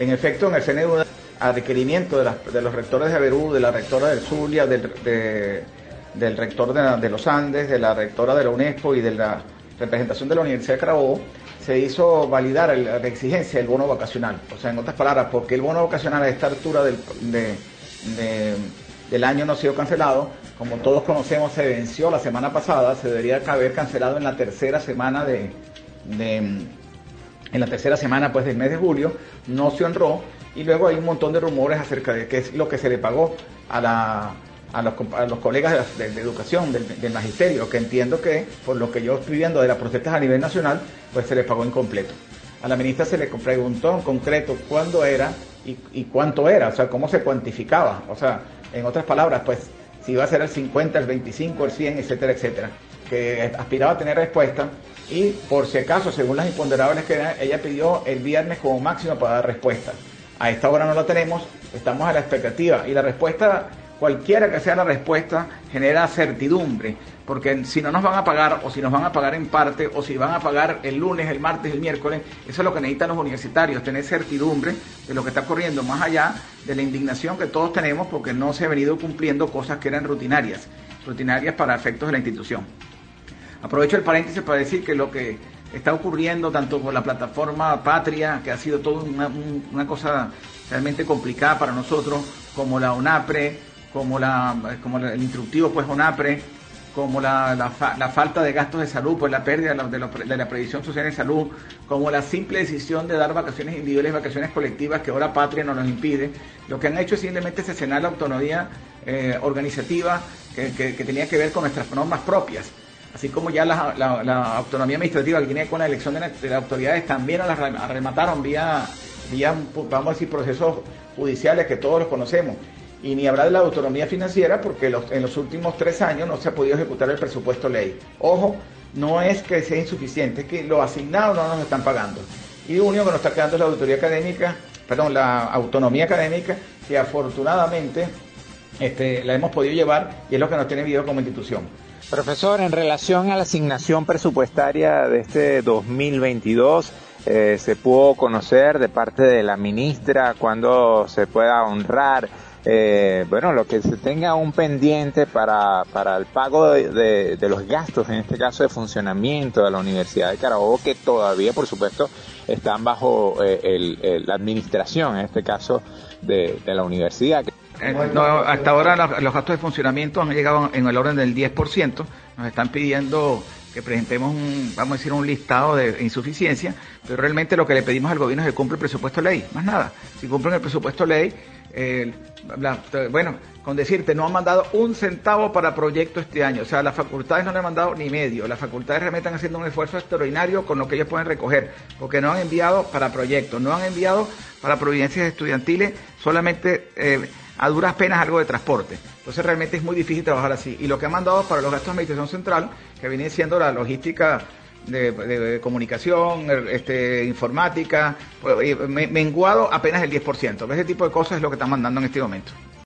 En efecto, en el CNU, a requerimiento de, los rectores de Averú, de la rectora del Zulia, del, rector de, los Andes, de la rectora de la UNESCO y de la representación de la Universidad de Carabobo, se hizo validar la exigencia del bono vacacional. O sea, en otras palabras, porque el bono vacacional a esta altura del año no ha sido cancelado, como todos conocemos, se venció la semana pasada, se debería haber cancelado en la tercera semana de, en la tercera semana pues del mes de julio, no se honró y luego hay un montón de rumores acerca de qué es lo que se le pagó a la a los, a los colegas de, educación, del, magisterio, que entiendo que, por lo que yo estoy viendo de las protestas a nivel nacional, pues se les pagó incompleto. A la ministra se le preguntó en concreto cuándo era y, cuánto era, o sea, cómo se cuantificaba. O sea, en otras palabras, pues, si iba a ser el 50, el 25, el 100, etcétera, etcétera. Que aspiraba a tener respuesta y, por si acaso, según las imponderables que ella pidió el viernes como máximo para dar respuesta. A esta hora no la tenemos, estamos a la expectativa y la respuesta cualquiera que sea la respuesta, genera certidumbre, porque si no nos van a pagar o si nos van a pagar en parte o si van a pagar el lunes, el martes, el miércoles, eso es lo que necesitan los universitarios, tener certidumbre de lo que está ocurriendo, más allá de la indignación que todos tenemos porque no se ha venido cumpliendo cosas que eran rutinarias, rutinarias para efectos de la institución. Aprovecho el paréntesis para decir que lo que está ocurriendo tanto con la plataforma Patria, que ha sido toda una, cosa realmente complicada para nosotros, como la UNAPRE, como, la, el instructivo pues ONAPRE, como la, falta de gastos de salud, pues la pérdida de la, previsión social en salud, como la simple decisión de dar vacaciones individuales, vacaciones colectivas que ahora Patria no nos impide, lo que han hecho es simplemente cesionar la autonomía eh, organizativa que, tenía que ver con nuestras normas propias. Así como ya la, autonomía administrativa que tiene con la elección de, las autoridades también la arremataron vía, vía, vamos a decir, procesos judiciales que todos los conocemos y ni hablar de la autonomía financiera porque en los últimos tres años no se ha podido ejecutar el presupuesto ley. Ojo, no es que sea insuficiente, es que lo asignado no nos están pagando. Y lo único que nos está quedando es la autoridad académica, perdón, la autonomía académica, que afortunadamente este, la hemos podido llevar y es lo que nos tiene vivo como institución. Profesor, en relación a la asignación presupuestaria de este 2022, eh, se pudo conocer de parte de la ministra cuándo se pueda honrar eh, bueno, lo que se tenga un pendiente para, para el pago de, los gastos, en este caso de funcionamiento de la Universidad de Carabobo, que todavía, por supuesto, están bajo eh, la administración, en este caso, de, la universidad. Eh, hasta ahora los, gastos de funcionamiento han llegado en el orden del 10%. Nos están pidiendo que presentemos un, vamos a decir, un listado de insuficiencia, pero realmente lo que le pedimos al gobierno es que cumpla el presupuesto ley, más nada. Si cumplen el presupuesto ley, bueno, con decirte, no han mandado un centavo para proyecto este año. O sea, las facultades no le han mandado ni medio. Las facultades realmente están haciendo un esfuerzo extraordinario con lo que ellos pueden recoger, porque no han enviado para proyectos, no han enviado para providencias estudiantiles, solamente eh, a duras penas algo de transporte. Entonces realmente es muy difícil trabajar así. Y lo que han mandado para los gastos de administración central, que viene siendo la logística de, comunicación, este, informática, pues, menguado apenas el 10%. Ese tipo de cosas es lo que están mandando en este momento.